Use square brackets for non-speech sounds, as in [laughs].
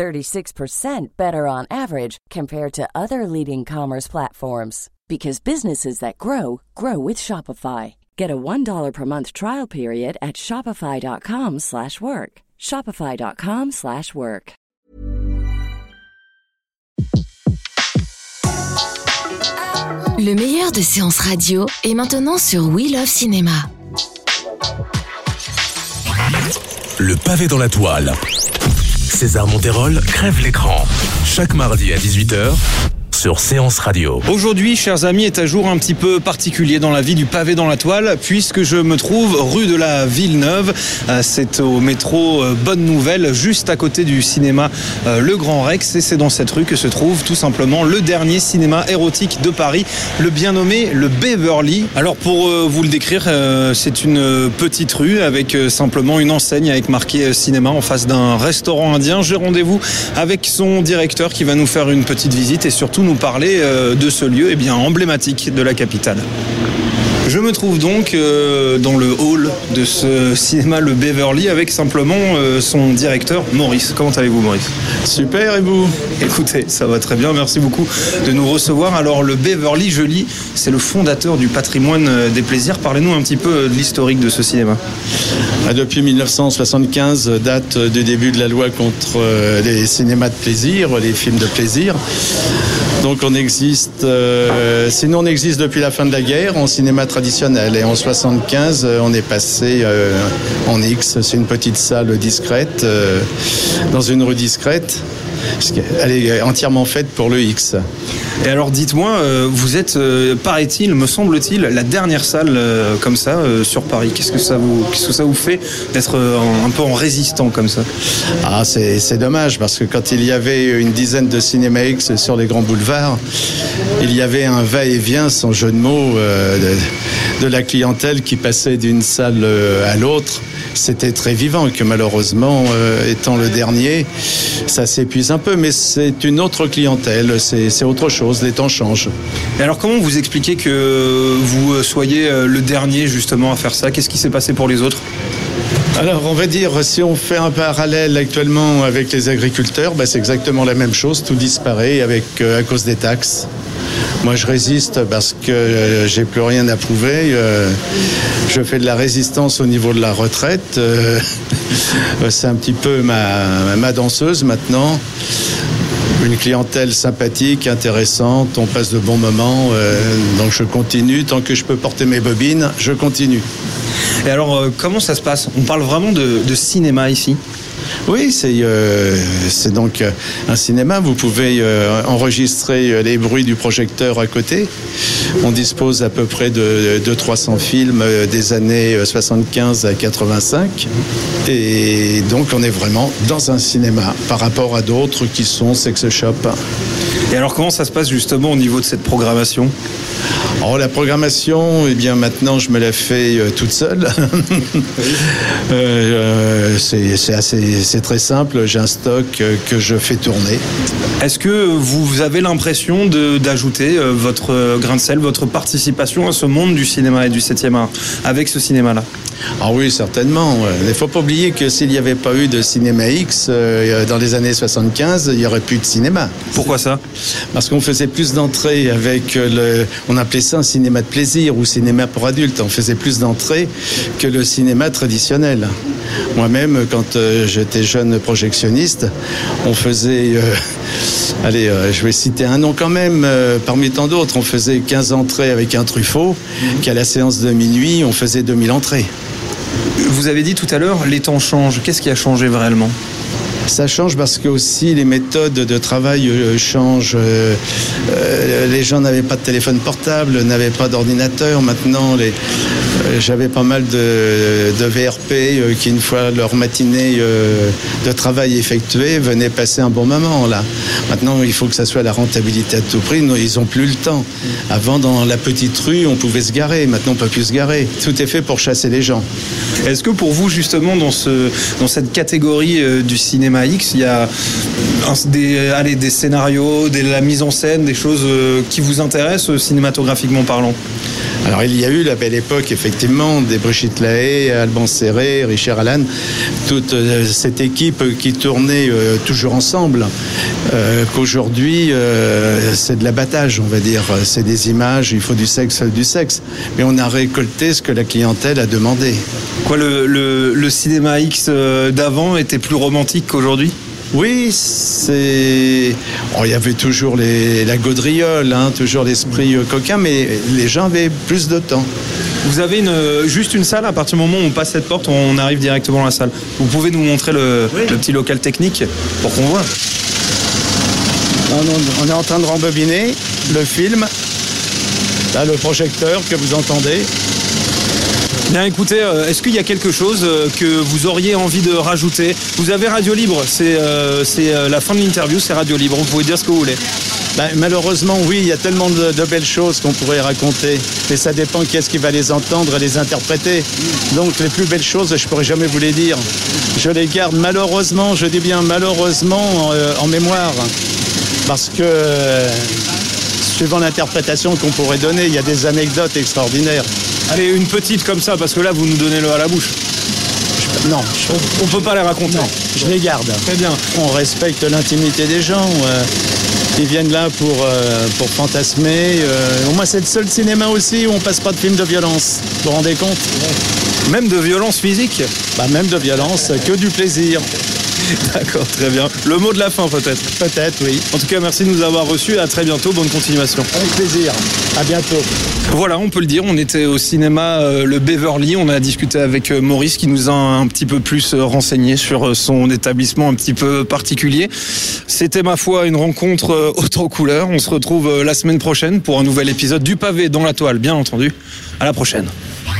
36% better on average compared to other leading commerce platforms because businesses that grow grow with Shopify. Get a $1 per month trial period at shopify.com/work. shopify.com/work. Le meilleur de séances radio est maintenant sur We Love Cinéma. Le pavé dans la toile. César Monterol crève l'écran. Chaque mardi à 18h sur Séance Radio. Aujourd'hui, chers amis, est un jour un petit peu particulier dans la vie du pavé dans la toile, puisque je me trouve rue de la Villeneuve. Euh, c'est au métro euh, Bonne Nouvelle, juste à côté du cinéma euh, Le Grand Rex. Et c'est dans cette rue que se trouve tout simplement le dernier cinéma érotique de Paris, le bien nommé le Beverly. Alors pour vous le décrire, c'est une petite rue avec simplement une enseigne avec marqué cinéma en face d'un restaurant indien. J'ai rendez-vous avec son directeur qui va nous faire une petite visite et surtout nous parler euh, de ce lieu eh bien, emblématique de la capitale. Je me trouve donc euh, dans le hall de ce cinéma Le Beverly avec simplement euh, son directeur Maurice. Comment allez-vous Maurice? Super et vous? Écoutez, ça va très bien, merci beaucoup de nous recevoir. Alors le Beverly, je lis, c'est le fondateur du patrimoine des plaisirs. Parlez-nous un petit peu de l'historique de ce cinéma. Ah, depuis 1975, date du début de la loi contre les cinémas de plaisir, les films de plaisir. Donc on existe, euh, sinon on existe depuis la fin de la guerre en cinéma traditionnel. Et en 75, euh, on est passé euh, en X. C'est une petite salle discrète dans une rue discrète. Elle est entièrement faite pour le X. Et alors dites-moi, euh, vous êtes, euh, paraît-il, me semble-t-il, la dernière salle euh, comme ça sur Paris. Qu'est-ce que ça vous, qu'est-ce que ça vous fait d'être un peu en résistant comme ça? Ah, c'est dommage parce que quand il y avait une dizaine de cinéma X sur les grands boulevards, il y avait un va-et-vient, sans jeu de mots, de, la clientèle qui passait d'une salle à l'autre. C'était très vivant que malheureusement, étant le dernier, ça s'épuise un peu, mais c'est une autre clientèle, c'est autre chose les temps changent. Et alors comment vous expliquez que vous soyez euh, le dernier justement à faire ça? Qu'est-ce qui s'est passé pour les autres? Alors, on va dire, si on fait un parallèle actuellement avec les agriculteurs, bah, c'est exactement la même chose. Tout disparaît avec, euh, à cause des taxes. Moi, je résiste parce que euh, j'ai plus rien à prouver. je fais de la résistance au niveau de la retraite. [laughs] c'est un petit peu ma, ma danseuse maintenant une clientèle sympathique, intéressante, on passe de bons moments, euh, donc je continue, tant que je peux porter mes bobines, je continue. Et alors, euh, comment ça se passe? On parle vraiment de cinéma ici? Oui, c'est euh, donc euh, un cinéma. Vous pouvez euh, enregistrer les bruits du projecteur à côté. On dispose à peu près de, 300 films des années 75 à 85. Et donc on est vraiment dans un cinéma par rapport à d'autres qui sont sex shop. Et alors comment ça se passe justement au niveau de cette programmation? Oh, la programmation, eh bien maintenant je me la fais euh, toute seule. [laughs] Euh, euh, c'est assez, c'est très simple. J'ai un stock que je fais tourner. Est-ce que vous avez l'impression d'ajouter votre grain de sel, votre participation à ce monde du cinéma et du 7e art avec ce cinéma-là? Ah oui, certainement. Il ne faut pas oublier que s'il n'y avait pas eu de cinéma X dans les années 75, il n'y aurait plus de cinéma. Pourquoi ça? Parce qu'on faisait plus d'entrées avec le, on appelait ça cinéma de plaisir ou cinéma pour adultes. On faisait plus d'entrées que le cinéma traditionnel. Moi-même, quand euh, j'étais jeune projectionniste, on faisait, euh, [laughs] allez, euh, je vais citer un nom quand même, parmi tant d'autres, on faisait 15 entrées avec un Truffaut, qu'à la séance de minuit, on faisait 2000 entrées. Vous avez dit tout à l'heure, les temps changent. Qu'est-ce qui a changé vraiment Ça change parce que aussi les méthodes de travail euh, changent. Euh, euh, les gens n'avaient pas de téléphone portable, n'avaient pas d'ordinateur. Maintenant, j'avais pas mal de, VRP qui, une fois leur matinée de travail effectuée, venaient passer un bon moment là. Maintenant, il faut que ça soit la rentabilité à tout prix. Ils n'ont plus le temps. Avant, dans la petite rue, on pouvait se garer. Maintenant, on peut plus se garer. Tout est fait pour chasser les gens. Est-ce que pour vous, justement, dans, ce, dans cette catégorie du cinéma X, il y a des, allez, des scénarios, de la mise en scène, des choses euh, qui vous intéressent euh, cinématographiquement parlant? Alors il y a eu la belle époque effectivement des Brigitte Lahaye, Alban Serré, Richard Allan, toute euh, cette équipe qui tournait toujours ensemble. Qu'aujourd'hui c'est de l'abattage, on va dire, c'est des images, il faut du sexe, du sexe. Mais on a récolté ce que la clientèle a demandé. Quoi, le, le cinéma X d'avant était plus romantique qu'aujourd'hui? Oui, c'est. Oh, il y avait toujours les... la gaudriole, hein, toujours l'esprit euh, coquin, mais les gens avaient plus de temps. Vous avez une, juste une salle, à partir du moment où on passe cette porte, on arrive directement dans la salle. Vous pouvez nous montrer le, petit local technique pour qu'on voit? On, est en train de rembobiner le film. Là, le projecteur que vous entendez. Bien écoutez, euh, est-ce qu'il y a quelque chose euh, que vous auriez envie de rajouter? Vous avez Radio Libre, c'est euh, la fin de l'interview, c'est Radio Libre, vous pouvez dire ce que vous voulez. Ben, malheureusement, oui, il y a tellement de, belles choses qu'on pourrait raconter, mais ça dépend qui est-ce qui va les entendre et les interpréter. Donc les plus belles choses, je pourrais jamais vous les dire. Je les garde malheureusement, je dis bien malheureusement, en, mémoire, parce que suivant l'interprétation qu'on pourrait donner, il y a des anecdotes extraordinaires. Allez, une petite comme ça, parce que là, vous nous donnez le à la bouche. Non, on, ne peut pas les raconter. je les garde. Très bien. On respecte l'intimité des gens. Euh, ils viennent là pour, euh, pour fantasmer. Euh, moi, c'est le seul cinéma aussi où on passe pas de films de violence. Vous vous rendez compte? Même de violence physique? Bah, Même de violence, que du plaisir. [laughs] D'accord, très bien. Le mot de la fin peut-être Peut-être, oui. En tout cas, merci de nous avoir reçus. À très bientôt. Bonne continuation. Avec plaisir. À bientôt. Voilà, on peut le dire. On était au cinéma euh, Le Beverly. On a discuté avec euh, Maurice qui nous a un petit peu plus euh, renseigné sur son établissement un petit peu particulier. C'était ma foi une rencontre autre couleur. On se retrouve la semaine prochaine pour un nouvel épisode du pavé dans la toile, bien entendu. À la prochaine.